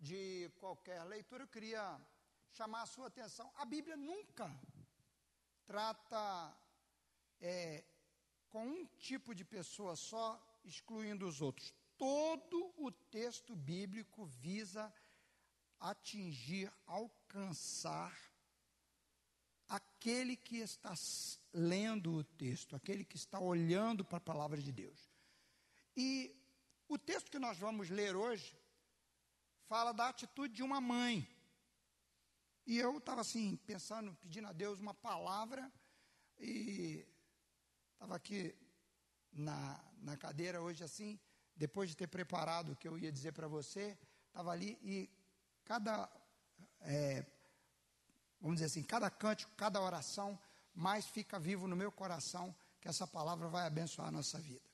de qualquer leitura, eu queria chamar a sua atenção. A Bíblia nunca trata é, com um tipo de pessoa só, excluindo os outros. Todo o texto bíblico visa atingir, alcançar aquele que está lendo o texto, aquele que está olhando para a palavra de Deus. E o texto que nós vamos ler hoje fala da atitude de uma mãe. E eu estava assim, pensando, pedindo a Deus uma palavra, e estava aqui na, na cadeira hoje assim, depois de ter preparado o que eu ia dizer para você, estava ali e cada, é, vamos dizer assim, cada cântico, cada oração, mais fica vivo no meu coração que essa palavra vai abençoar a nossa vida.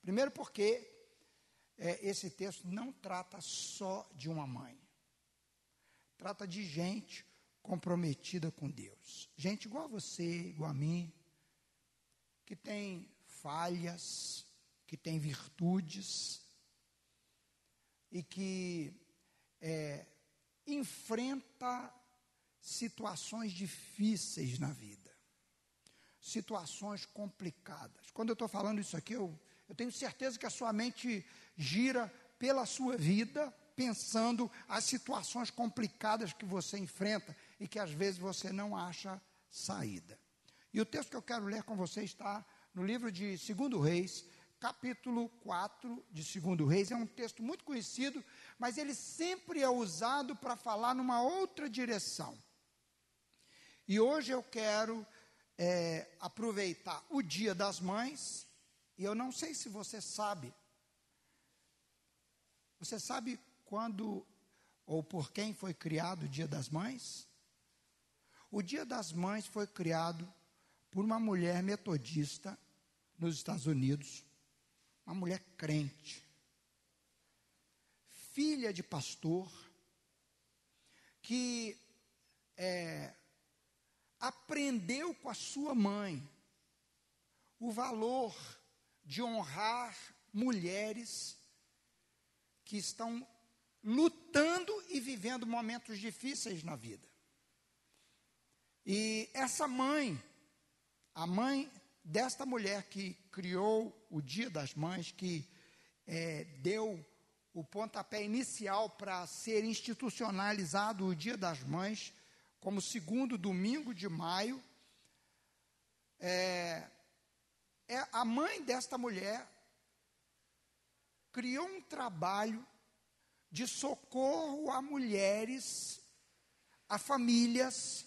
Primeiro porque é, esse texto não trata só de uma mãe. Trata de gente comprometida com Deus. Gente igual a você, igual a mim, que tem falhas, que tem virtudes e que é, enfrenta situações difíceis na vida, situações complicadas. Quando eu estou falando isso aqui, eu eu tenho certeza que a sua mente gira pela sua vida, pensando as situações complicadas que você enfrenta e que às vezes você não acha saída. E o texto que eu quero ler com você está no livro de 2 Reis, capítulo 4 de 2 Reis. É um texto muito conhecido, mas ele sempre é usado para falar numa outra direção. E hoje eu quero é, aproveitar o Dia das Mães e eu não sei se você sabe. Você sabe quando ou por quem foi criado o Dia das Mães? O Dia das Mães foi criado por uma mulher metodista nos Estados Unidos, uma mulher crente, filha de pastor, que é, aprendeu com a sua mãe o valor de honrar mulheres que estão lutando e vivendo momentos difíceis na vida. E essa mãe, a mãe desta mulher que criou o Dia das Mães, que é, deu o pontapé inicial para ser institucionalizado o Dia das Mães, como segundo domingo de maio, é, é a mãe desta mulher criou um trabalho de socorro a mulheres, a famílias,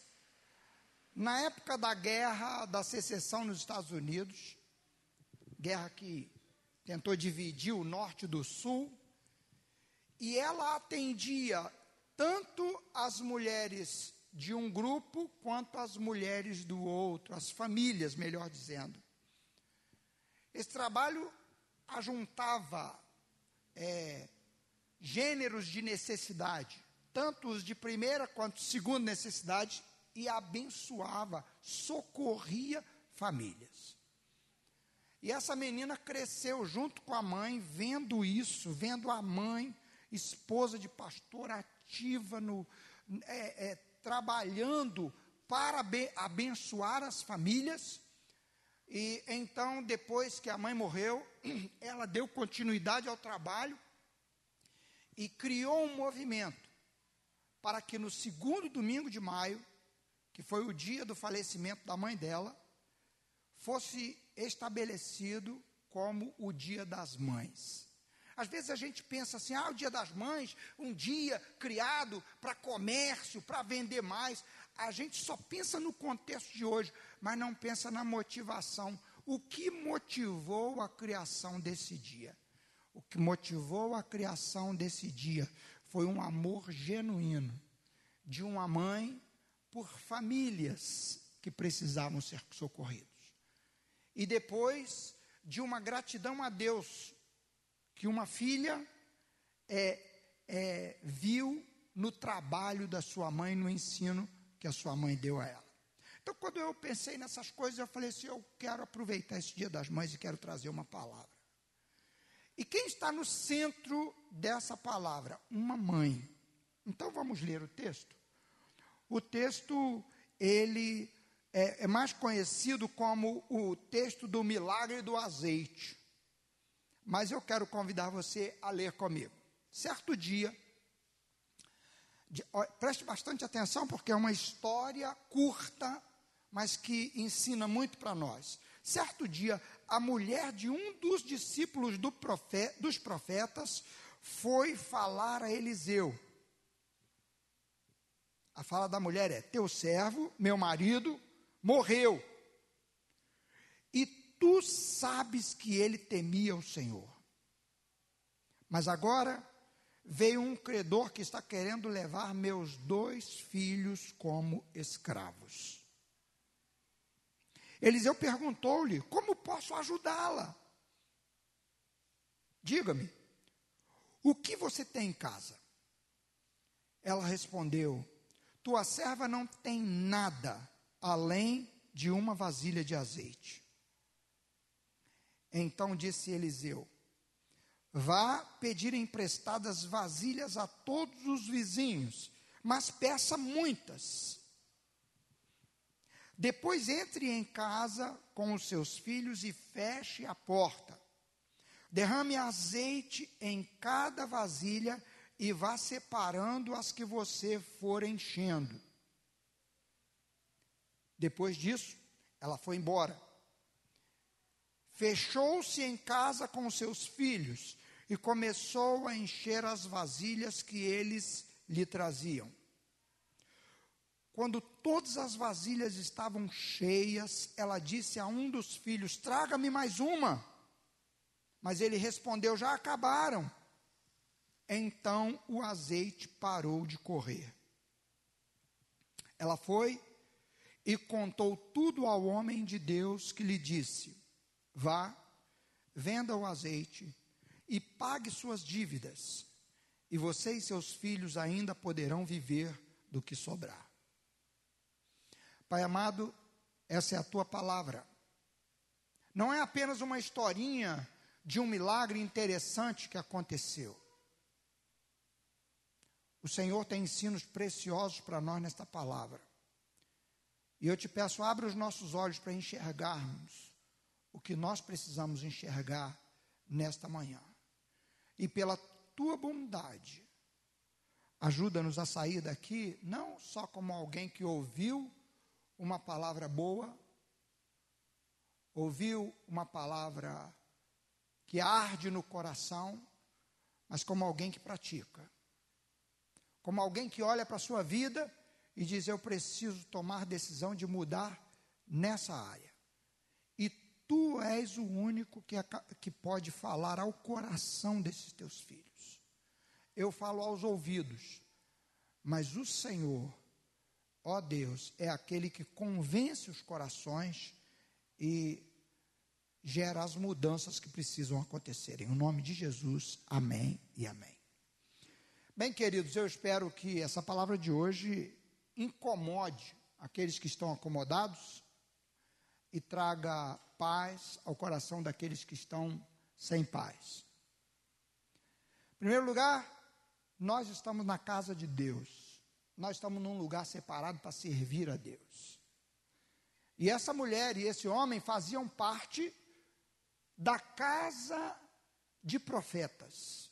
na época da guerra da secessão nos Estados Unidos, guerra que tentou dividir o norte do sul, e ela atendia tanto as mulheres de um grupo quanto as mulheres do outro, as famílias, melhor dizendo. Esse trabalho ajuntava é, gêneros de necessidade, tanto os de primeira quanto segunda necessidade, e abençoava, socorria famílias. E essa menina cresceu junto com a mãe, vendo isso, vendo a mãe, esposa de pastor, ativa no, é, é, trabalhando para abençoar as famílias e então, depois que a mãe morreu, ela deu continuidade ao trabalho e criou um movimento para que no segundo domingo de maio, que foi o dia do falecimento da mãe dela, fosse estabelecido como o Dia das Mães. Às vezes a gente pensa assim: ah, o Dia das Mães, um dia criado para comércio, para vender mais a gente só pensa no contexto de hoje, mas não pensa na motivação. O que motivou a criação desse dia? O que motivou a criação desse dia foi um amor genuíno de uma mãe por famílias que precisavam ser socorridos. E depois de uma gratidão a Deus que uma filha é, é, viu no trabalho da sua mãe, no ensino que a sua mãe deu a ela. Então, quando eu pensei nessas coisas, eu falei assim: eu quero aproveitar esse dia das mães e quero trazer uma palavra. E quem está no centro dessa palavra? Uma mãe. Então vamos ler o texto. O texto, ele é, é mais conhecido como o texto do milagre do azeite. Mas eu quero convidar você a ler comigo. Certo dia, de, preste bastante atenção, porque é uma história curta, mas que ensina muito para nós. Certo dia, a mulher de um dos discípulos do profeta, dos profetas foi falar a Eliseu. A fala da mulher é: Teu servo, meu marido, morreu. E tu sabes que ele temia o Senhor. Mas agora veio um credor que está querendo levar meus dois filhos como escravos. Eliseu perguntou-lhe: Como posso ajudá-la? Diga-me, o que você tem em casa? Ela respondeu: Tua serva não tem nada além de uma vasilha de azeite. Então disse Eliseu: Vá pedir emprestadas vasilhas a todos os vizinhos, mas peça muitas. Depois entre em casa com os seus filhos e feche a porta. Derrame azeite em cada vasilha e vá separando as que você for enchendo. Depois disso, ela foi embora. Fechou-se em casa com seus filhos e começou a encher as vasilhas que eles lhe traziam. Quando todas as vasilhas estavam cheias, ela disse a um dos filhos: Traga-me mais uma. Mas ele respondeu: Já acabaram. Então o azeite parou de correr. Ela foi e contou tudo ao homem de Deus que lhe disse: Vá, venda o azeite e pague suas dívidas, e você e seus filhos ainda poderão viver do que sobrar. Pai amado, essa é a tua palavra. Não é apenas uma historinha de um milagre interessante que aconteceu. O Senhor tem ensinos preciosos para nós nesta palavra. E eu te peço, abra os nossos olhos para enxergarmos o que nós precisamos enxergar nesta manhã. E pela tua bondade, ajuda-nos a sair daqui não só como alguém que ouviu uma palavra boa, ouviu uma palavra que arde no coração, mas como alguém que pratica. Como alguém que olha para a sua vida e diz: Eu preciso tomar decisão de mudar nessa área. Tu és o único que, que pode falar ao coração desses teus filhos. Eu falo aos ouvidos, mas o Senhor, ó Deus, é aquele que convence os corações e gera as mudanças que precisam acontecer. Em nome de Jesus, amém e amém. Bem, queridos, eu espero que essa palavra de hoje incomode aqueles que estão acomodados e traga paz ao coração daqueles que estão sem paz. Em primeiro lugar, nós estamos na casa de Deus. Nós estamos num lugar separado para servir a Deus. E essa mulher e esse homem faziam parte da casa de profetas,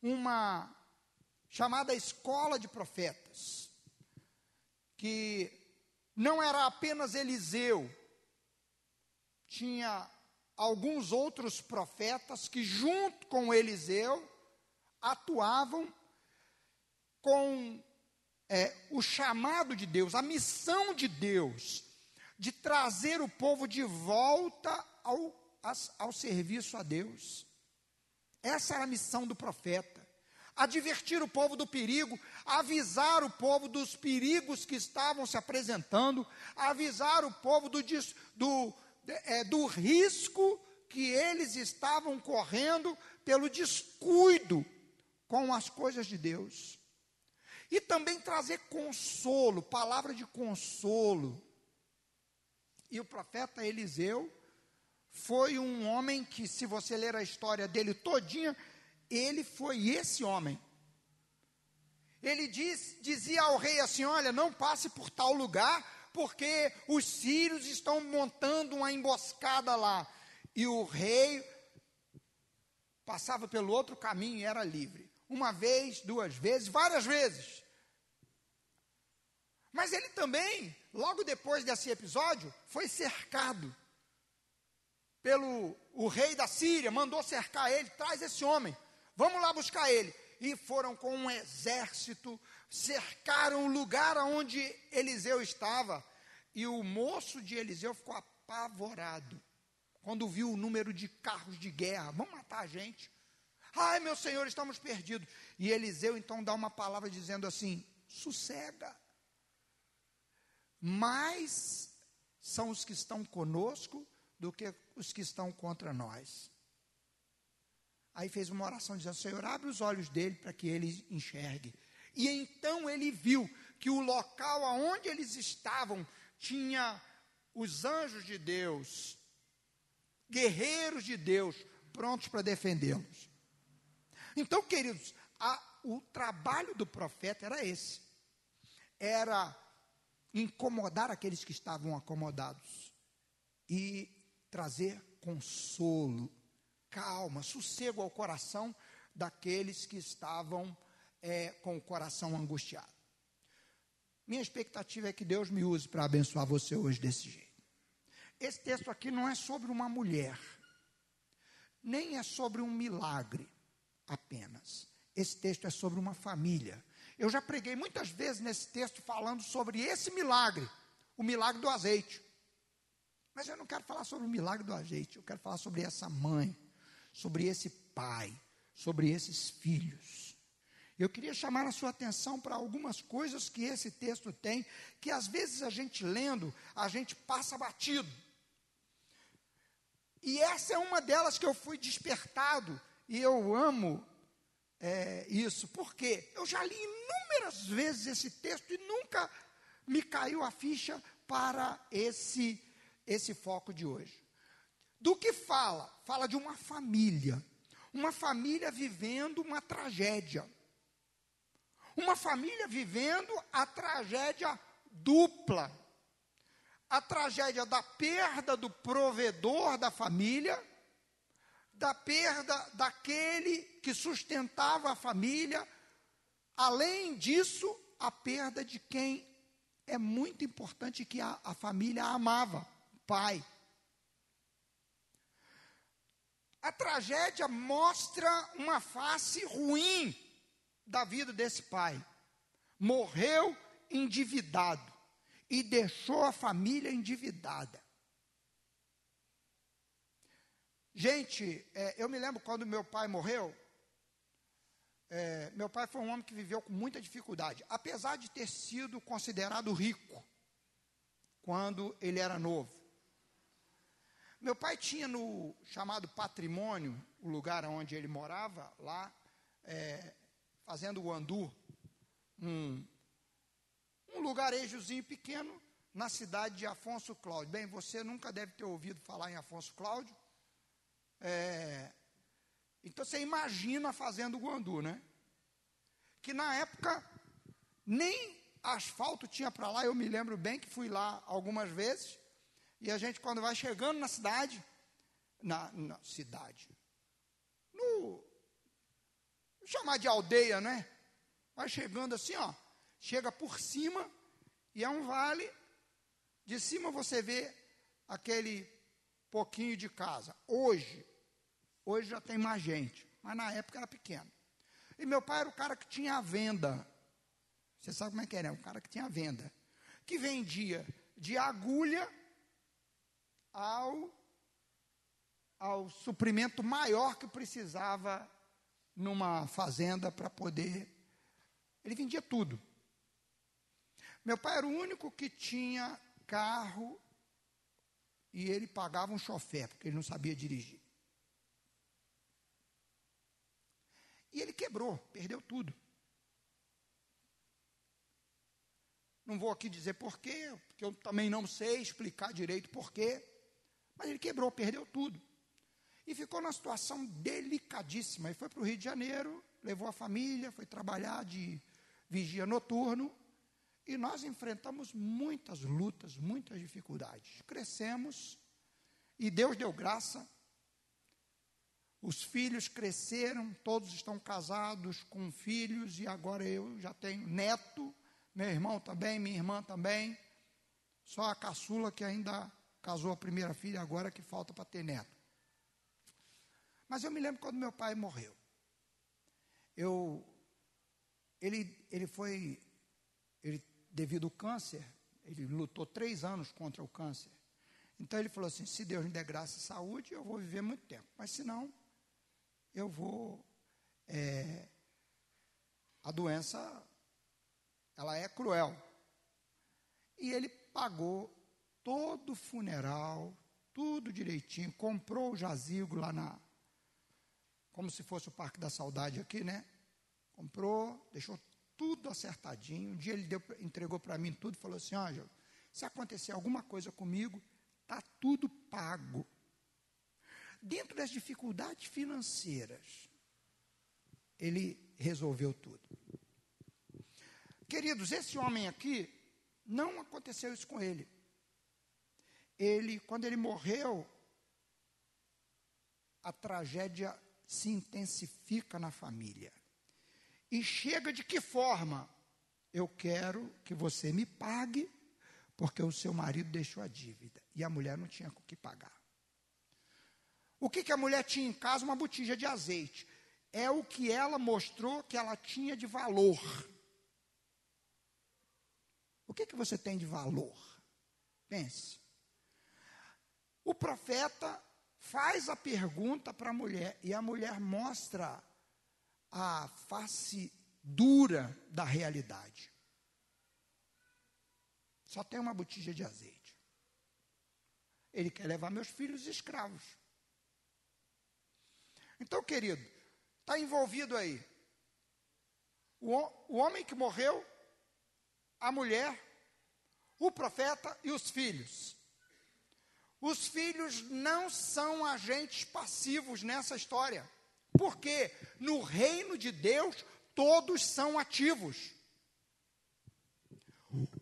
uma chamada escola de profetas que não era apenas Eliseu, tinha alguns outros profetas que, junto com Eliseu, atuavam com é, o chamado de Deus, a missão de Deus, de trazer o povo de volta ao, ao serviço a Deus. Essa era a missão do profeta advertir o povo do perigo, avisar o povo dos perigos que estavam se apresentando, avisar o povo do, do, é, do risco que eles estavam correndo pelo descuido com as coisas de Deus. E também trazer consolo, palavra de consolo. E o profeta Eliseu foi um homem que, se você ler a história dele todinha, ele foi esse homem. ele diz, dizia ao rei assim: Olha, não passe por tal lugar, porque os sírios estão montando uma emboscada lá. E o rei passava pelo outro caminho e era livre. Uma vez, duas vezes, várias vezes. Mas ele também, logo depois desse episódio, foi cercado pelo o rei da Síria, mandou cercar ele, traz esse homem, vamos lá buscar ele. E foram com um exército, cercaram o lugar onde Eliseu estava, e o moço de Eliseu ficou apavorado quando viu o número de carros de guerra, vão matar a gente. Ai, meu senhor, estamos perdidos. E Eliseu então dá uma palavra dizendo assim: sossega. Mais são os que estão conosco do que os que estão contra nós. Aí fez uma oração dizendo: Senhor, abre os olhos dele para que ele enxergue. E então ele viu que o local aonde eles estavam tinha os anjos de Deus, guerreiros de Deus, prontos para defendê-los. Então, queridos, a, o trabalho do profeta era esse: era incomodar aqueles que estavam acomodados e trazer consolo, calma, sossego ao coração daqueles que estavam é, com o coração angustiado. Minha expectativa é que Deus me use para abençoar você hoje desse jeito. Esse texto aqui não é sobre uma mulher, nem é sobre um milagre apenas. Esse texto é sobre uma família. Eu já preguei muitas vezes nesse texto falando sobre esse milagre, o milagre do azeite. Mas eu não quero falar sobre o milagre do azeite, eu quero falar sobre essa mãe, sobre esse pai, sobre esses filhos. Eu queria chamar a sua atenção para algumas coisas que esse texto tem, que às vezes a gente lendo, a gente passa batido. E essa é uma delas que eu fui despertado, e eu amo é, isso, porque eu já li inúmeras vezes esse texto e nunca me caiu a ficha para esse esse foco de hoje. Do que fala? Fala de uma família. Uma família vivendo uma tragédia. Uma família vivendo a tragédia dupla. A tragédia da perda do provedor da família, da perda daquele que sustentava a família, além disso, a perda de quem é muito importante que a, a família amava pai. A tragédia mostra uma face ruim da vida desse pai. Morreu endividado e deixou a família endividada. Gente, é, eu me lembro quando meu pai morreu. É, meu pai foi um homem que viveu com muita dificuldade, apesar de ter sido considerado rico quando ele era novo. Meu pai tinha no chamado patrimônio, o lugar onde ele morava, lá, é, fazendo o Andu, um, um lugarejozinho pequeno na cidade de Afonso Cláudio. Bem, você nunca deve ter ouvido falar em Afonso Cláudio. É, então você imagina fazendo o Andu, né? Que na época nem asfalto tinha para lá, eu me lembro bem que fui lá algumas vezes. E a gente, quando vai chegando na cidade, na, na cidade, no, chamar de aldeia, né? Vai chegando assim, ó, chega por cima e é um vale. De cima você vê aquele pouquinho de casa. Hoje, hoje já tem mais gente, mas na época era pequeno. E meu pai era o cara que tinha a venda. Você sabe como é que era? O cara que tinha a venda. Que vendia de agulha ao, ao suprimento maior que precisava numa fazenda para poder. Ele vendia tudo. Meu pai era o único que tinha carro e ele pagava um chofé, porque ele não sabia dirigir. E ele quebrou, perdeu tudo. Não vou aqui dizer porquê, porque eu também não sei explicar direito porquê. Mas ele quebrou, perdeu tudo. E ficou numa situação delicadíssima. E foi para o Rio de Janeiro, levou a família, foi trabalhar de vigia noturno, e nós enfrentamos muitas lutas, muitas dificuldades. Crescemos e Deus deu graça. Os filhos cresceram, todos estão casados com filhos e agora eu já tenho neto, meu irmão também, minha irmã também. Só a caçula que ainda casou a primeira filha agora que falta para ter neto. Mas eu me lembro quando meu pai morreu. Eu ele ele foi ele devido ao câncer, ele lutou três anos contra o câncer. Então ele falou assim: se Deus me der graça e saúde, eu vou viver muito tempo. Mas se não, eu vou. É, a doença, ela é cruel. E ele pagou todo o funeral, tudo direitinho, comprou o jazigo lá na. Como se fosse o Parque da Saudade aqui, né? Comprou, deixou tudo acertadinho. Um dia ele deu, entregou para mim tudo e falou assim: Ângelo, se acontecer alguma coisa comigo, está tudo pago. Dentro das dificuldades financeiras, ele resolveu tudo. Queridos, esse homem aqui, não aconteceu isso com ele. Ele, quando ele morreu, a tragédia se intensifica na família. E chega de que forma? Eu quero que você me pague, porque o seu marido deixou a dívida e a mulher não tinha o que pagar. O que, que a mulher tinha em casa? Uma botija de azeite. É o que ela mostrou que ela tinha de valor. O que, que você tem de valor? Pense. O profeta faz a pergunta para a mulher e a mulher mostra a face dura da realidade. Só tem uma botija de azeite. Ele quer levar meus filhos escravos. Então, querido, está envolvido aí o, o homem que morreu, a mulher, o profeta e os filhos. Os filhos não são agentes passivos nessa história. Porque no reino de Deus todos são ativos.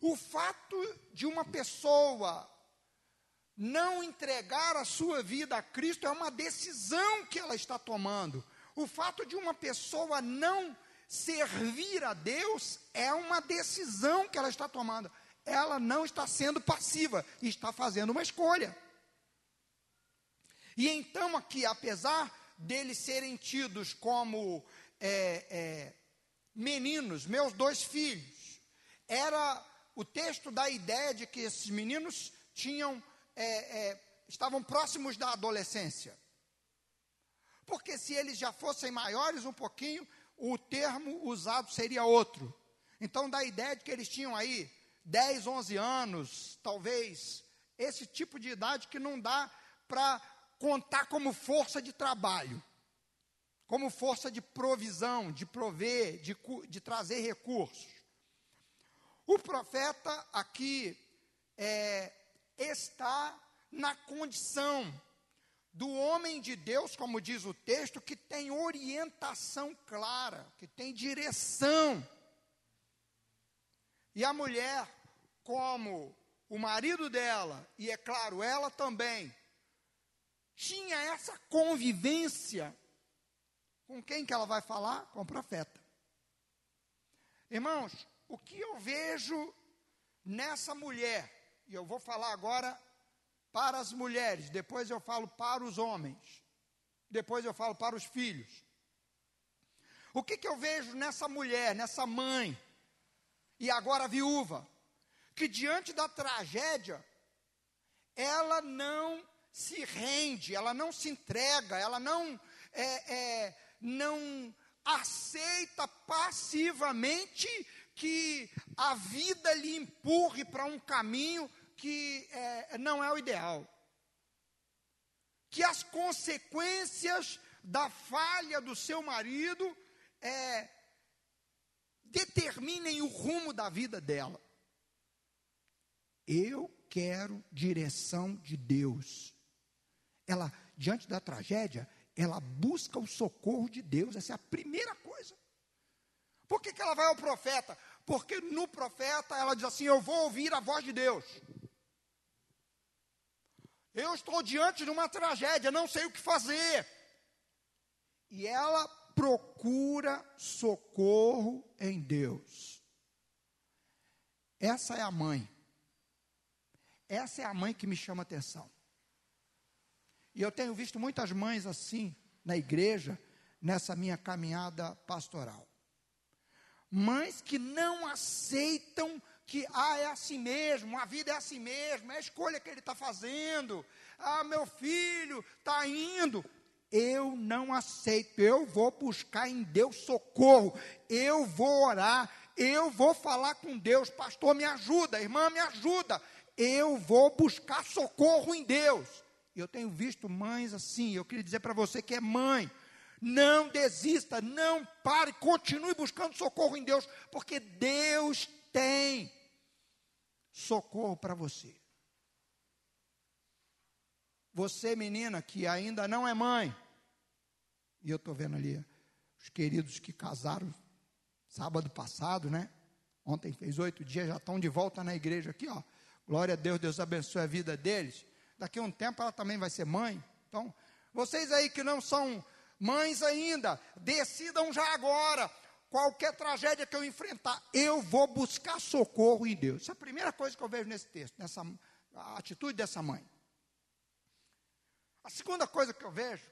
O fato de uma pessoa não entregar a sua vida a Cristo é uma decisão que ela está tomando. O fato de uma pessoa não servir a Deus é uma decisão que ela está tomando. Ela não está sendo passiva, está fazendo uma escolha. E então, aqui, apesar deles serem tidos como é, é, meninos, meus dois filhos, era o texto da ideia de que esses meninos tinham, é, é, estavam próximos da adolescência. Porque se eles já fossem maiores um pouquinho, o termo usado seria outro. Então, dá a ideia de que eles tinham aí 10, 11 anos, talvez, esse tipo de idade que não dá para contar como força de trabalho, como força de provisão, de prover, de, de trazer recursos. O profeta aqui é, está na condição do homem de Deus, como diz o texto, que tem orientação clara, que tem direção. E a mulher, como o marido dela, e é claro, ela também, tinha essa convivência, com quem que ela vai falar? Com o profeta. Irmãos, o que eu vejo nessa mulher, e eu vou falar agora para as mulheres, depois eu falo para os homens, depois eu falo para os filhos. O que, que eu vejo nessa mulher, nessa mãe, e agora viúva, que diante da tragédia, ela não se rende, ela não se entrega, ela não, é, é, não aceita passivamente que a vida lhe empurre para um caminho que é, não é o ideal. Que as consequências da falha do seu marido é, determinem o rumo da vida dela. Eu quero direção de Deus ela, diante da tragédia, ela busca o socorro de Deus. Essa é a primeira coisa. Por que, que ela vai ao profeta? Porque no profeta ela diz assim: Eu vou ouvir a voz de Deus. Eu estou diante de uma tragédia, não sei o que fazer. E ela procura socorro em Deus. Essa é a mãe. Essa é a mãe que me chama atenção. E eu tenho visto muitas mães assim na igreja, nessa minha caminhada pastoral. Mães que não aceitam que, ah, é assim mesmo, a vida é assim mesmo, é a escolha que ele está fazendo, ah, meu filho está indo. Eu não aceito, eu vou buscar em Deus socorro, eu vou orar, eu vou falar com Deus, pastor, me ajuda, irmã, me ajuda, eu vou buscar socorro em Deus. Eu tenho visto mães assim, eu queria dizer para você que é mãe, não desista, não pare, continue buscando socorro em Deus, porque Deus tem socorro para você. Você, menina, que ainda não é mãe, e eu estou vendo ali os queridos que casaram sábado passado, né? Ontem fez oito dias, já estão de volta na igreja aqui, ó. Glória a Deus, Deus abençoe a vida deles. Daqui a um tempo ela também vai ser mãe. Então, vocês aí que não são mães ainda, decidam já agora. Qualquer tragédia que eu enfrentar, eu vou buscar socorro em Deus. Essa é a primeira coisa que eu vejo nesse texto, nessa atitude dessa mãe. A segunda coisa que eu vejo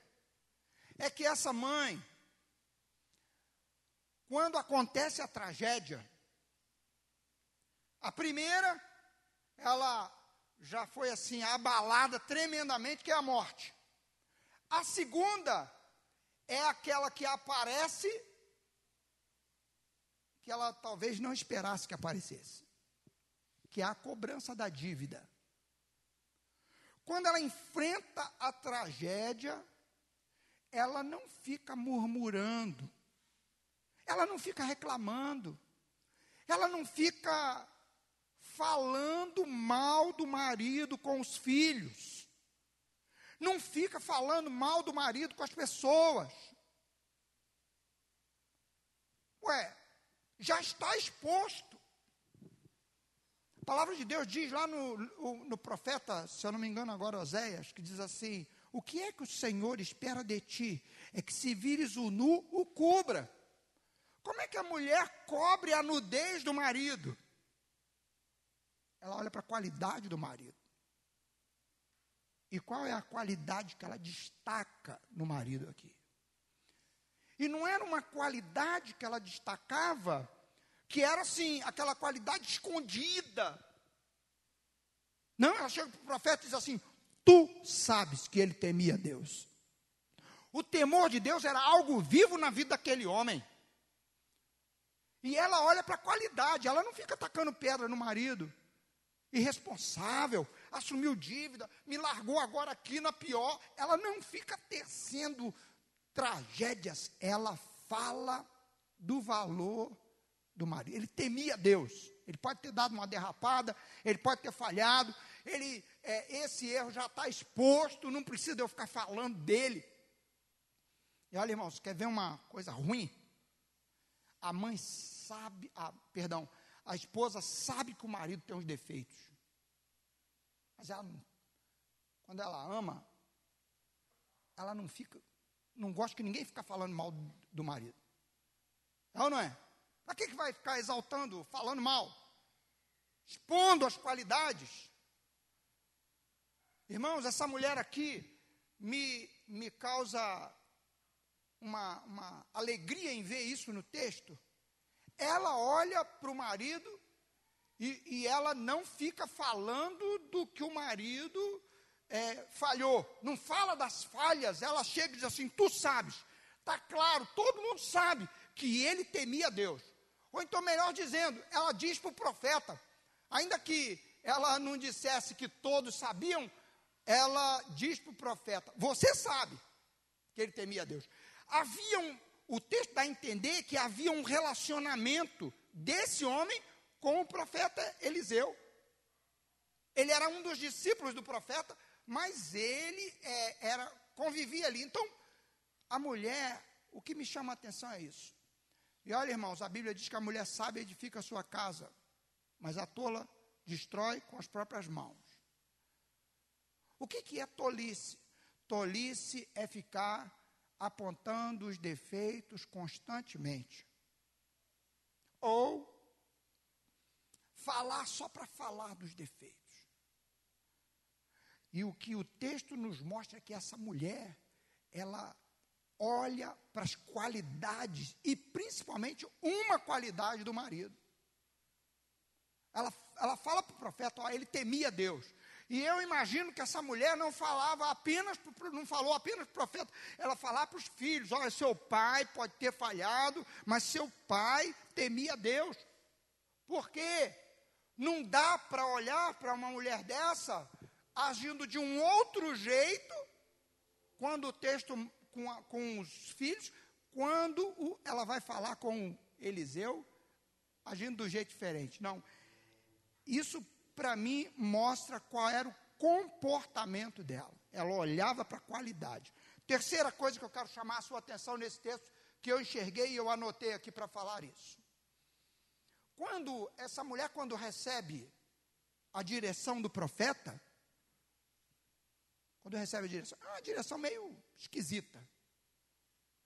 é que essa mãe, quando acontece a tragédia, a primeira, ela já foi assim abalada tremendamente, que é a morte. A segunda é aquela que aparece que ela talvez não esperasse que aparecesse, que é a cobrança da dívida. Quando ela enfrenta a tragédia, ela não fica murmurando, ela não fica reclamando, ela não fica falando mal do marido com os filhos, não fica falando mal do marido com as pessoas. Ué, já está exposto. A palavra de Deus diz lá no, no, no profeta, se eu não me engano agora, Oséias, que diz assim: o que é que o Senhor espera de ti? É que se vires o nu, o cubra. Como é que a mulher cobre a nudez do marido? Ela olha para a qualidade do marido. E qual é a qualidade que ela destaca no marido aqui? E não era uma qualidade que ela destacava, que era assim, aquela qualidade escondida. Não, ela chega para o profeta e diz assim: Tu sabes que ele temia Deus. O temor de Deus era algo vivo na vida daquele homem. E ela olha para a qualidade, ela não fica atacando pedra no marido. Irresponsável, assumiu dívida, me largou agora aqui na pior. Ela não fica tecendo tragédias, ela fala do valor do marido. Ele temia Deus. Ele pode ter dado uma derrapada, ele pode ter falhado, ele, é, esse erro já está exposto, não precisa eu ficar falando dele. E olha, irmãos, quer ver uma coisa ruim? A mãe sabe, a, perdão, a esposa sabe que o marido tem uns defeitos. Mas ela, quando ela ama, ela não fica, não gosta que ninguém fica falando mal do marido. É ou não é? Para que, que vai ficar exaltando, falando mal? Expondo as qualidades. Irmãos, essa mulher aqui me, me causa uma, uma alegria em ver isso no texto. Ela olha para o marido e, e, ela não fica falando do que o marido é, falhou. Não fala das falhas, ela chega e diz assim: Tu sabes, está claro, todo mundo sabe que ele temia Deus. Ou então, melhor dizendo, ela diz para o profeta, ainda que ela não dissesse que todos sabiam, ela diz para o profeta: Você sabe que ele temia Deus. Havia um, o texto dá a entender que havia um relacionamento desse homem com o profeta Eliseu. Ele era um dos discípulos do profeta, mas ele é, era convivia ali. Então, a mulher, o que me chama a atenção é isso. E olha, irmãos, a Bíblia diz que a mulher sábia edifica a sua casa, mas a tola destrói com as próprias mãos. O que, que é tolice? Tolice é ficar apontando os defeitos constantemente. Ou falar só para falar dos defeitos. E o que o texto nos mostra é que essa mulher, ela olha para as qualidades, e principalmente uma qualidade do marido. Ela, ela fala para o profeta, ó, ele temia Deus. E eu imagino que essa mulher não falava apenas, não falou apenas para o profeta, ela falava para os filhos: olha, seu pai pode ter falhado, mas seu pai temia Deus. Por quê? Não dá para olhar para uma mulher dessa agindo de um outro jeito, quando o texto com, a, com os filhos, quando o, ela vai falar com Eliseu, agindo do jeito diferente. Não. Isso para mim, mostra qual era o comportamento dela. Ela olhava para a qualidade. Terceira coisa que eu quero chamar a sua atenção nesse texto, que eu enxerguei e eu anotei aqui para falar isso. Quando essa mulher, quando recebe a direção do profeta, quando recebe a direção, é uma direção meio esquisita.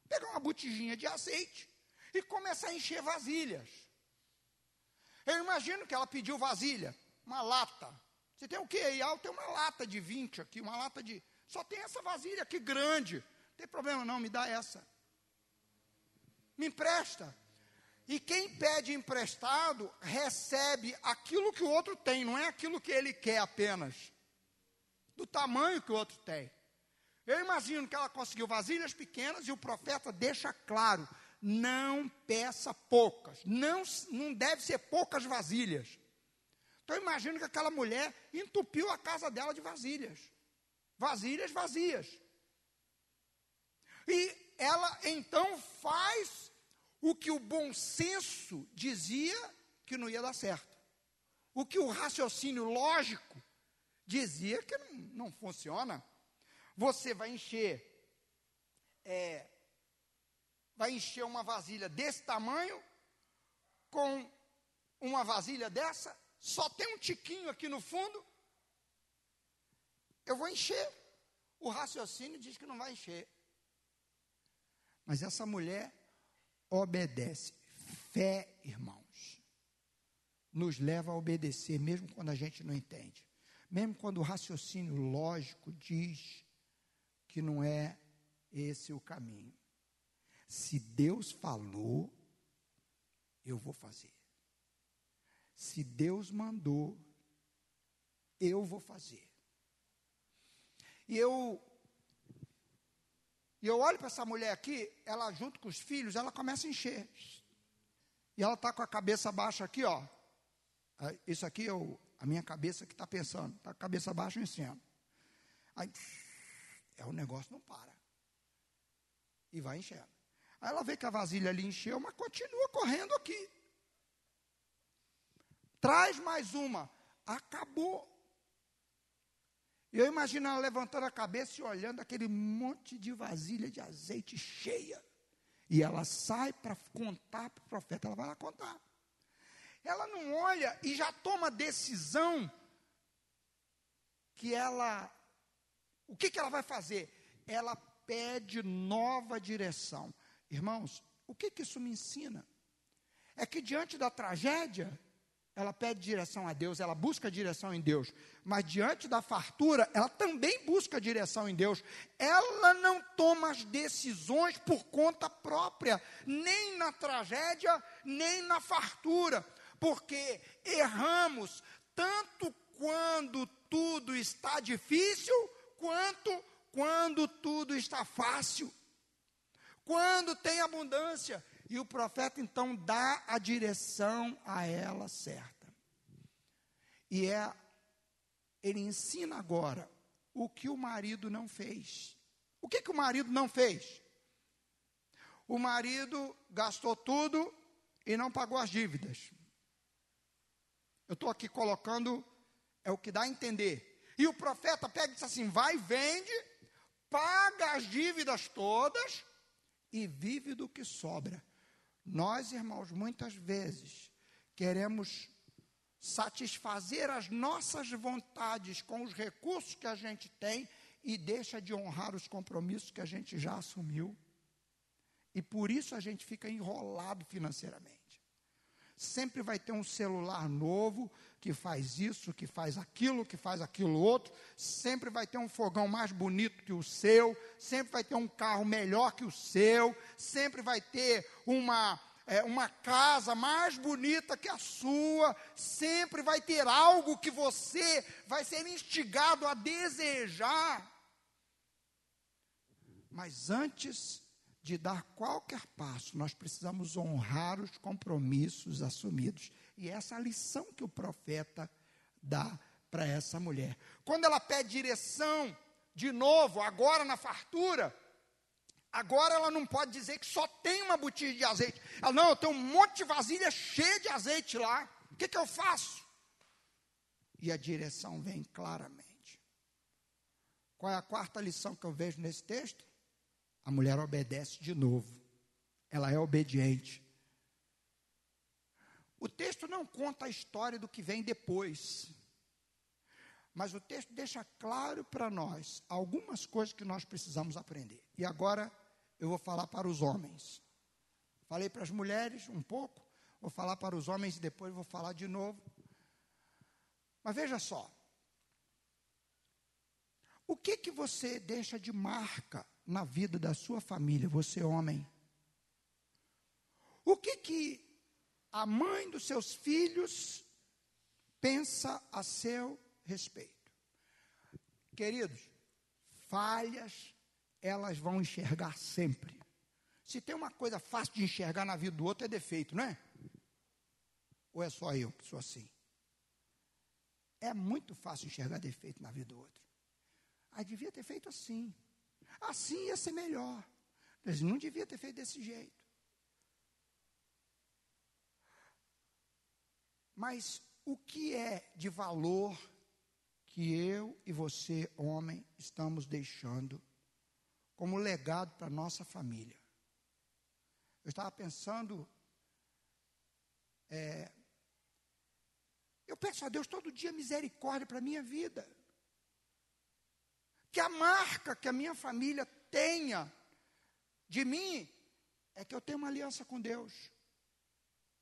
Pegar uma botijinha de azeite e começar a encher vasilhas. Eu imagino que ela pediu vasilha uma lata. Você tem o quê aí? Ah, tem uma lata de 20 aqui, uma lata de. Só tem essa vasilha aqui grande. Não tem problema não, me dá essa. Me empresta. E quem pede emprestado recebe aquilo que o outro tem, não é aquilo que ele quer apenas. Do tamanho que o outro tem. Eu imagino que ela conseguiu vasilhas pequenas e o profeta deixa claro: não peça poucas, não, não deve ser poucas vasilhas. Então imagino que aquela mulher entupiu a casa dela de vasilhas. Vasilhas vazias. E ela então faz o que o bom senso dizia que não ia dar certo. O que o raciocínio lógico dizia que não, não funciona. Você vai encher, é, vai encher uma vasilha desse tamanho com uma vasilha dessa só tem um tiquinho aqui no fundo, eu vou encher. O raciocínio diz que não vai encher. Mas essa mulher obedece. Fé, irmãos, nos leva a obedecer, mesmo quando a gente não entende. Mesmo quando o raciocínio lógico diz que não é esse o caminho. Se Deus falou, eu vou fazer. Se Deus mandou, eu vou fazer. E eu e eu olho para essa mulher aqui, ela junto com os filhos, ela começa a encher. E ela está com a cabeça baixa aqui, ó. Ah, isso aqui é o, a minha cabeça que está pensando. Está com a cabeça baixa enchendo. Aí, é o negócio não para. E vai enchendo. Aí ela vê que a vasilha ali encheu, mas continua correndo aqui. Traz mais uma. Acabou. Eu imagino ela levantando a cabeça e olhando aquele monte de vasilha de azeite cheia. E ela sai para contar para o profeta. Ela vai lá contar. Ela não olha e já toma decisão que ela. O que, que ela vai fazer? Ela pede nova direção. Irmãos, o que, que isso me ensina? É que diante da tragédia, ela pede direção a Deus, ela busca direção em Deus, mas diante da fartura, ela também busca direção em Deus. Ela não toma as decisões por conta própria, nem na tragédia, nem na fartura, porque erramos tanto quando tudo está difícil, quanto quando tudo está fácil. Quando tem abundância, e o profeta então dá a direção a ela certa. E é ele ensina agora o que o marido não fez. O que, que o marido não fez? O marido gastou tudo e não pagou as dívidas. Eu estou aqui colocando, é o que dá a entender. E o profeta pega e diz assim: vai, vende, paga as dívidas todas e vive do que sobra Nós, irmãos, muitas vezes queremos satisfazer as nossas vontades com os recursos que a gente tem e deixa de honrar os compromissos que a gente já assumiu. E por isso a gente fica enrolado financeiramente. Sempre vai ter um celular novo que faz isso, que faz aquilo, que faz aquilo outro. Sempre vai ter um fogão mais bonito que o seu. Sempre vai ter um carro melhor que o seu. Sempre vai ter uma, é, uma casa mais bonita que a sua. Sempre vai ter algo que você vai ser instigado a desejar. Mas antes de dar qualquer passo, nós precisamos honrar os compromissos assumidos. E essa é a lição que o profeta dá para essa mulher. Quando ela pede direção, de novo, agora na fartura, agora ela não pode dizer que só tem uma botija de azeite. Ela, não, eu tenho um monte de vasilha cheia de azeite lá. O que, que eu faço? E a direção vem claramente. Qual é a quarta lição que eu vejo nesse texto? a mulher obedece de novo. Ela é obediente. O texto não conta a história do que vem depois. Mas o texto deixa claro para nós algumas coisas que nós precisamos aprender. E agora eu vou falar para os homens. Falei para as mulheres um pouco, vou falar para os homens e depois vou falar de novo. Mas veja só. O que que você deixa de marca na vida da sua família, você homem? O que que a mãe dos seus filhos pensa a seu respeito? Queridos, falhas elas vão enxergar sempre. Se tem uma coisa fácil de enxergar na vida do outro é defeito, não é? Ou é só eu que sou assim? É muito fácil enxergar defeito na vida do outro. Ah, devia ter feito assim. Assim ia ser melhor. Mas não devia ter feito desse jeito. Mas o que é de valor que eu e você, homem, estamos deixando como legado para nossa família? Eu estava pensando, é, eu peço a Deus todo dia misericórdia para a minha vida que a marca que a minha família tenha de mim é que eu tenho uma aliança com Deus.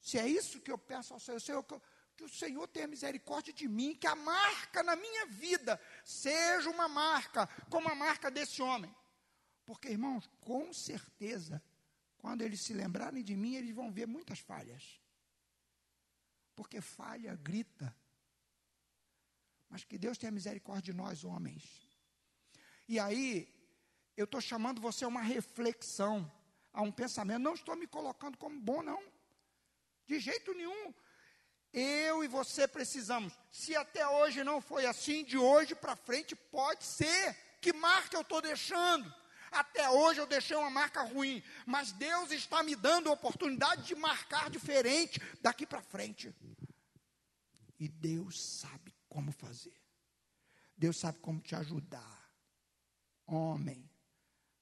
Se é isso que eu peço ao Senhor, Senhor que, que o Senhor tenha misericórdia de mim, que a marca na minha vida seja uma marca como a marca desse homem. Porque, irmãos, com certeza, quando eles se lembrarem de mim, eles vão ver muitas falhas. Porque falha grita. Mas que Deus tenha misericórdia de nós, homens. E aí, eu estou chamando você a uma reflexão, a um pensamento. Não estou me colocando como bom, não. De jeito nenhum. Eu e você precisamos. Se até hoje não foi assim, de hoje para frente pode ser. Que marca eu estou deixando? Até hoje eu deixei uma marca ruim, mas Deus está me dando a oportunidade de marcar diferente daqui para frente. E Deus sabe como fazer. Deus sabe como te ajudar homem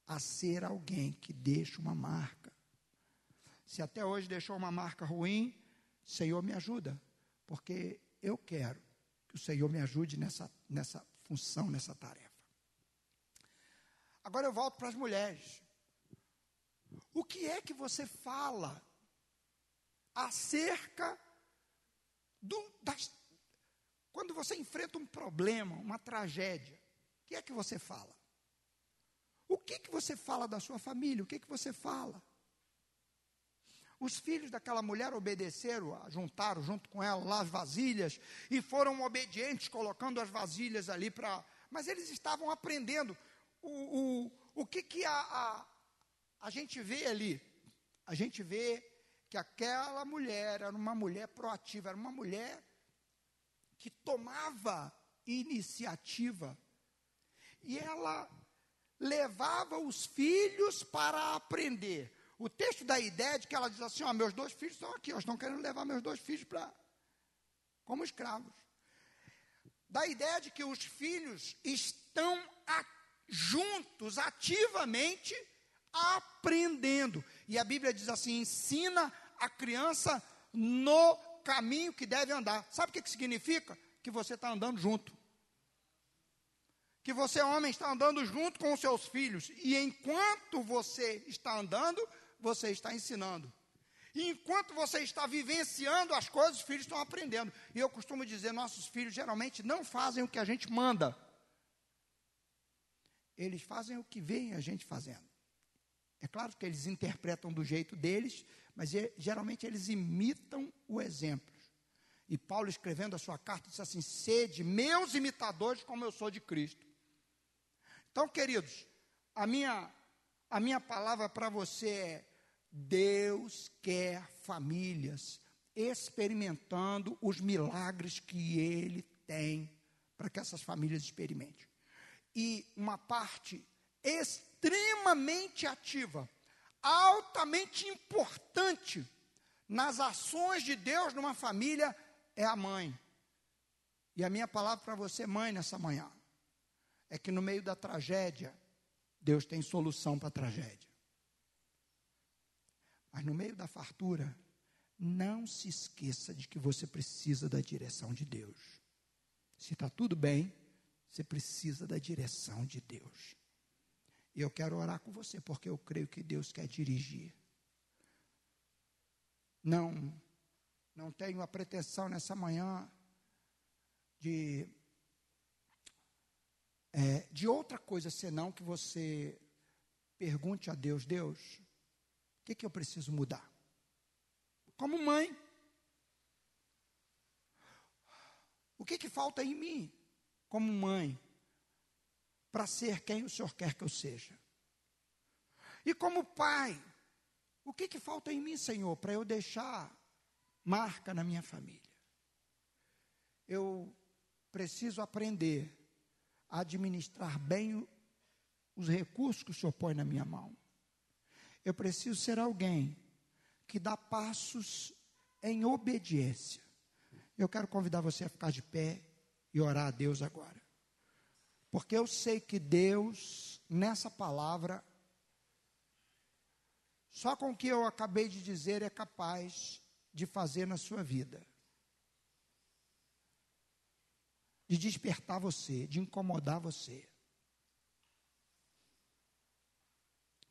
a ser alguém que deixa uma marca. Se até hoje deixou uma marca ruim, Senhor me ajuda, porque eu quero que o Senhor me ajude nessa, nessa função, nessa tarefa. Agora eu volto para as mulheres. O que é que você fala acerca do, das, quando você enfrenta um problema, uma tragédia? O que é que você fala? O que, que você fala da sua família? O que, que você fala? Os filhos daquela mulher obedeceram, juntaram junto com ela lá as vasilhas e foram obedientes, colocando as vasilhas ali para. Mas eles estavam aprendendo. O, o, o que, que a, a, a gente vê ali? A gente vê que aquela mulher era uma mulher proativa, era uma mulher que tomava iniciativa. E ela levava os filhos para aprender. O texto dá a ideia de que ela diz assim: ó, meus dois filhos estão aqui, ó, estão querendo levar meus dois filhos para como escravos. Dá a ideia de que os filhos estão a, juntos, ativamente aprendendo. E a Bíblia diz assim: ensina a criança no caminho que deve andar. Sabe o que, que significa? Que você está andando junto. Que você, homem, está andando junto com os seus filhos. E enquanto você está andando, você está ensinando. E enquanto você está vivenciando as coisas, os filhos estão aprendendo. E eu costumo dizer: nossos filhos geralmente não fazem o que a gente manda. Eles fazem o que veem a gente fazendo. É claro que eles interpretam do jeito deles, mas geralmente eles imitam o exemplo. E Paulo, escrevendo a sua carta, disse assim: Sede meus imitadores, como eu sou de Cristo. Então, queridos, a minha, a minha palavra para você é: Deus quer famílias experimentando os milagres que Ele tem para que essas famílias experimentem. E uma parte extremamente ativa, altamente importante nas ações de Deus numa família é a mãe. E a minha palavra para você, mãe, nessa manhã, é que no meio da tragédia, Deus tem solução para a tragédia. Mas no meio da fartura, não se esqueça de que você precisa da direção de Deus. Se está tudo bem, você precisa da direção de Deus. E eu quero orar com você, porque eu creio que Deus quer dirigir. Não, não tenho a pretensão nessa manhã de, é, de outra coisa senão que você pergunte a Deus: Deus, o que, que eu preciso mudar? Como mãe. O que, que falta em mim, como mãe, para ser quem o Senhor quer que eu seja? E como pai, o que, que falta em mim, Senhor, para eu deixar marca na minha família? Eu preciso aprender a administrar bem os recursos que o Senhor põe na minha mão. Eu preciso ser alguém que dá passos em obediência. Eu quero convidar você a ficar de pé e orar a Deus agora. Porque eu sei que Deus, nessa palavra, só com o que eu acabei de dizer, é capaz de fazer na sua vida. De despertar você, de incomodar você.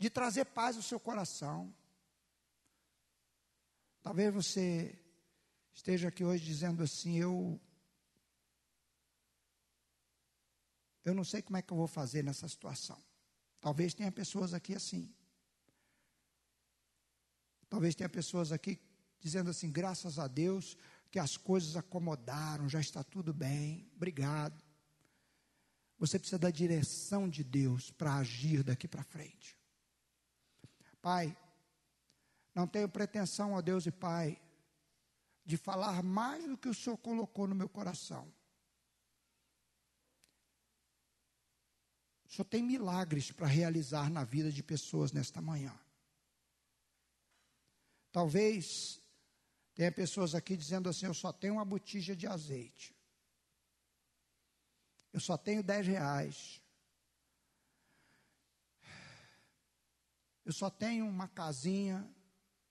De trazer paz ao seu coração. Talvez você esteja aqui hoje dizendo assim: eu. Eu não sei como é que eu vou fazer nessa situação. Talvez tenha pessoas aqui assim. Talvez tenha pessoas aqui dizendo assim: graças a Deus que as coisas acomodaram, já está tudo bem, obrigado. Você precisa da direção de Deus para agir daqui para frente. Pai, não tenho pretensão, ó Deus e Pai, de falar mais do que o Senhor colocou no meu coração. O Senhor tem milagres para realizar na vida de pessoas nesta manhã. Talvez tenha pessoas aqui dizendo assim: eu só tenho uma botija de azeite. Eu só tenho 10 reais. Eu só tenho uma casinha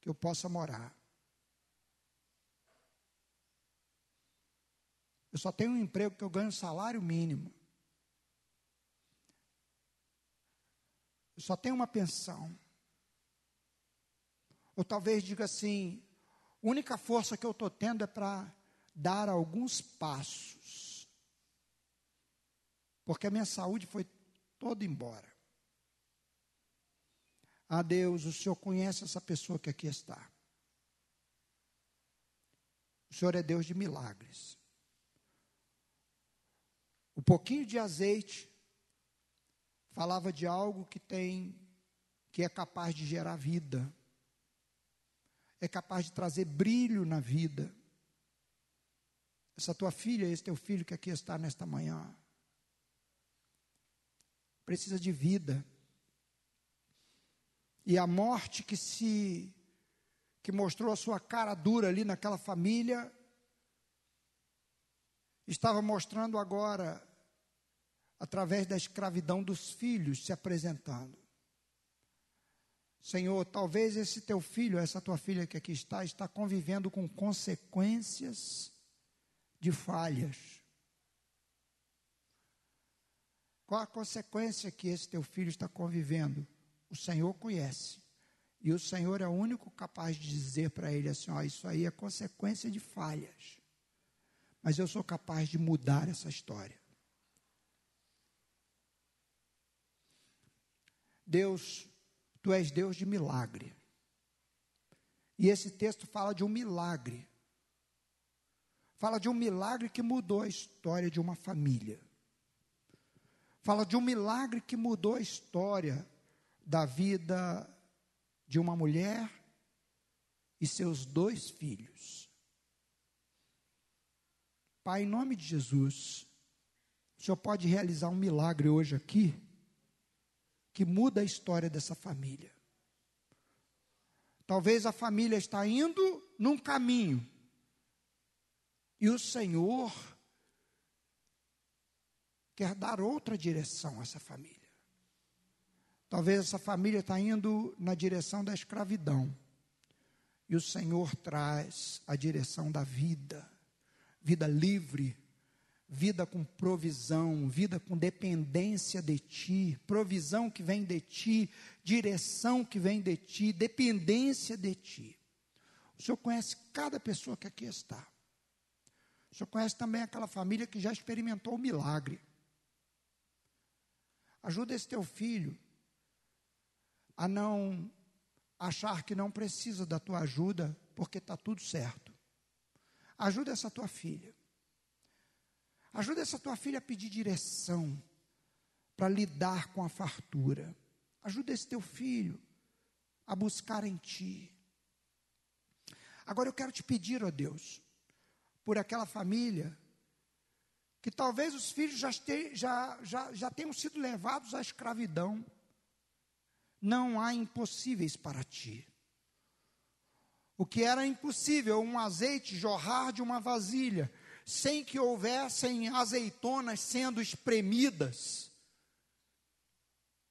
que eu possa morar. Eu só tenho um emprego que eu ganho salário mínimo. Eu só tenho uma pensão. Ou talvez diga assim: a única força que eu estou tendo é para dar alguns passos. Porque a minha saúde foi toda embora. Ah, Deus, o Senhor conhece essa pessoa que aqui está. O Senhor é Deus de milagres. O pouquinho de azeite falava de algo que tem, que é capaz de gerar vida, é capaz de trazer brilho na vida. Essa tua filha, esse teu filho que aqui está nesta manhã, precisa de vida. E a morte que se que mostrou a sua cara dura ali naquela família estava mostrando agora através da escravidão dos filhos se apresentando. Senhor, talvez esse teu filho, essa tua filha que aqui está, está convivendo com consequências de falhas. Qual a consequência que esse teu filho está convivendo? O Senhor conhece. E o Senhor é o único capaz de dizer para ele assim: ó, isso aí é consequência de falhas. Mas eu sou capaz de mudar essa história. Deus, tu és Deus de milagre. E esse texto fala de um milagre. Fala de um milagre que mudou a história de uma família. Fala de um milagre que mudou a história da vida de uma mulher e seus dois filhos. Pai, em nome de Jesus, o Senhor pode realizar um milagre hoje aqui que muda a história dessa família. Talvez a família está indo num caminho e o Senhor quer dar outra direção a essa família. Talvez essa família está indo na direção da escravidão. E o Senhor traz a direção da vida, vida livre, vida com provisão, vida com dependência de Ti, provisão que vem de Ti, direção que vem de Ti, dependência de Ti. O Senhor conhece cada pessoa que aqui está. O Senhor conhece também aquela família que já experimentou o milagre. Ajuda esse teu filho a não achar que não precisa da tua ajuda, porque está tudo certo. Ajuda essa tua filha. Ajuda essa tua filha a pedir direção para lidar com a fartura. Ajuda esse teu filho a buscar em ti. Agora eu quero te pedir, ó Deus, por aquela família que talvez os filhos já, já, já, já tenham sido levados à escravidão não há impossíveis para ti. O que era impossível, um azeite jorrar de uma vasilha, sem que houvessem azeitonas sendo espremidas.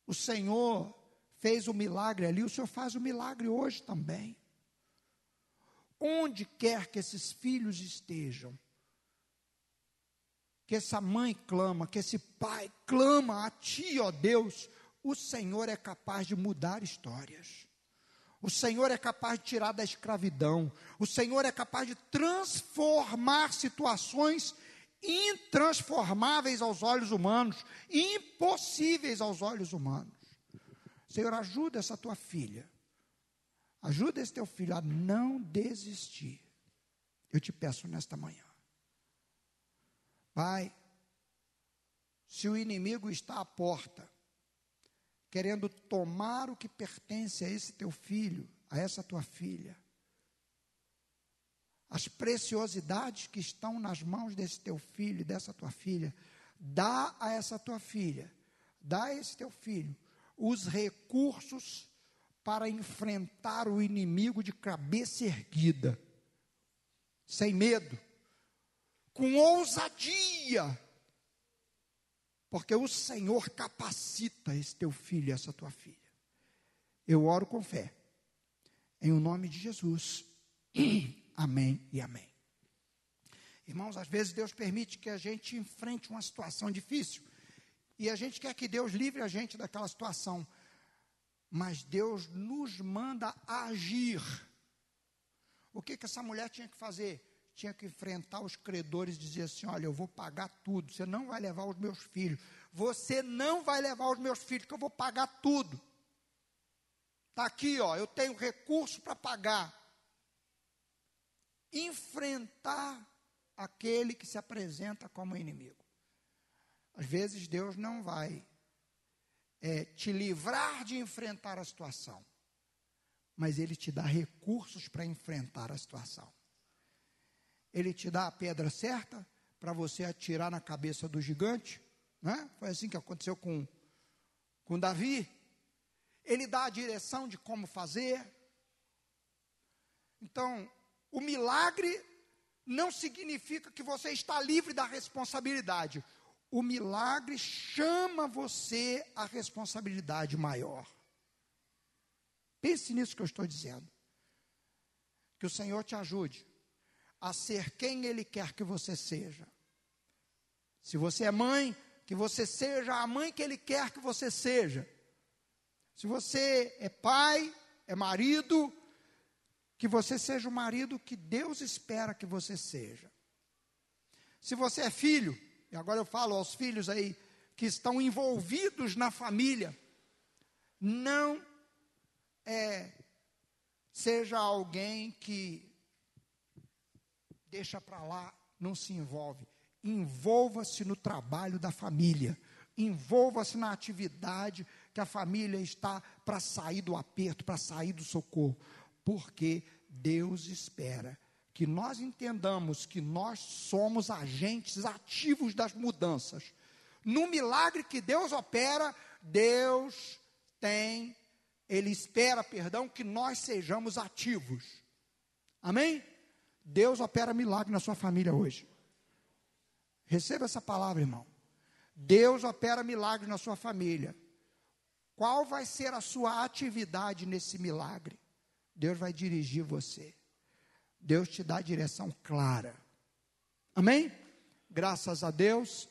O Senhor fez o milagre ali, o Senhor faz o milagre hoje também. Onde quer que esses filhos estejam, que essa mãe clama, que esse pai clama a Ti, ó Deus, o Senhor é capaz de mudar histórias. O Senhor é capaz de tirar da escravidão. O Senhor é capaz de transformar situações intransformáveis aos olhos humanos, impossíveis aos olhos humanos. Senhor, ajuda essa tua filha. Ajuda esse teu filho a não desistir. Eu te peço nesta manhã. Pai, se o inimigo está à porta, querendo tomar o que pertence a esse teu filho, a essa tua filha. As preciosidades que estão nas mãos desse teu filho e dessa tua filha, dá a essa tua filha, dá a esse teu filho os recursos para enfrentar o inimigo de cabeça erguida, sem medo, com ousadia, porque o Senhor capacita esse teu filho essa tua filha. Eu oro com fé. Em o nome de Jesus. amém e amém. Irmãos, às vezes Deus permite que a gente enfrente uma situação difícil. E a gente quer que Deus livre a gente daquela situação. Mas Deus nos manda agir. O que, que essa mulher tinha que fazer? Tinha que enfrentar os credores e dizer assim: Olha, eu vou pagar tudo, você não vai levar os meus filhos, você não vai levar os meus filhos, que eu vou pagar tudo. Está aqui, ó, eu tenho recurso para pagar. Enfrentar aquele que se apresenta como inimigo. Às vezes Deus não vai é, te livrar de enfrentar a situação, mas Ele te dá recursos para enfrentar a situação. Ele te dá a pedra certa para você atirar na cabeça do gigante. Né? Foi assim que aconteceu com, com Davi. Ele dá a direção de como fazer. Então, o milagre não significa que você está livre da responsabilidade. O milagre chama você à responsabilidade maior. Pense nisso que eu estou dizendo. Que o Senhor te ajude a ser quem Ele quer que você seja. Se você é mãe, que você seja a mãe que Ele quer que você seja. Se você é pai, é marido, que você seja o marido que Deus espera que você seja. Se você é filho, e agora eu falo aos filhos aí que estão envolvidos na família, não é seja alguém que deixa para lá, não se envolve. Envolva-se no trabalho da família. Envolva-se na atividade que a família está para sair do aperto, para sair do socorro. Porque Deus espera que nós entendamos que nós somos agentes ativos das mudanças. No milagre que Deus opera, Deus tem, Ele espera, perdão, que nós sejamos ativos. Amém? Deus opera milagre na sua família hoje. Receba essa palavra, irmão. Deus opera milagre na sua família. Qual vai ser a sua atividade nesse milagre? Deus vai dirigir você. Deus te dá direção clara. Amém? Graças a Deus.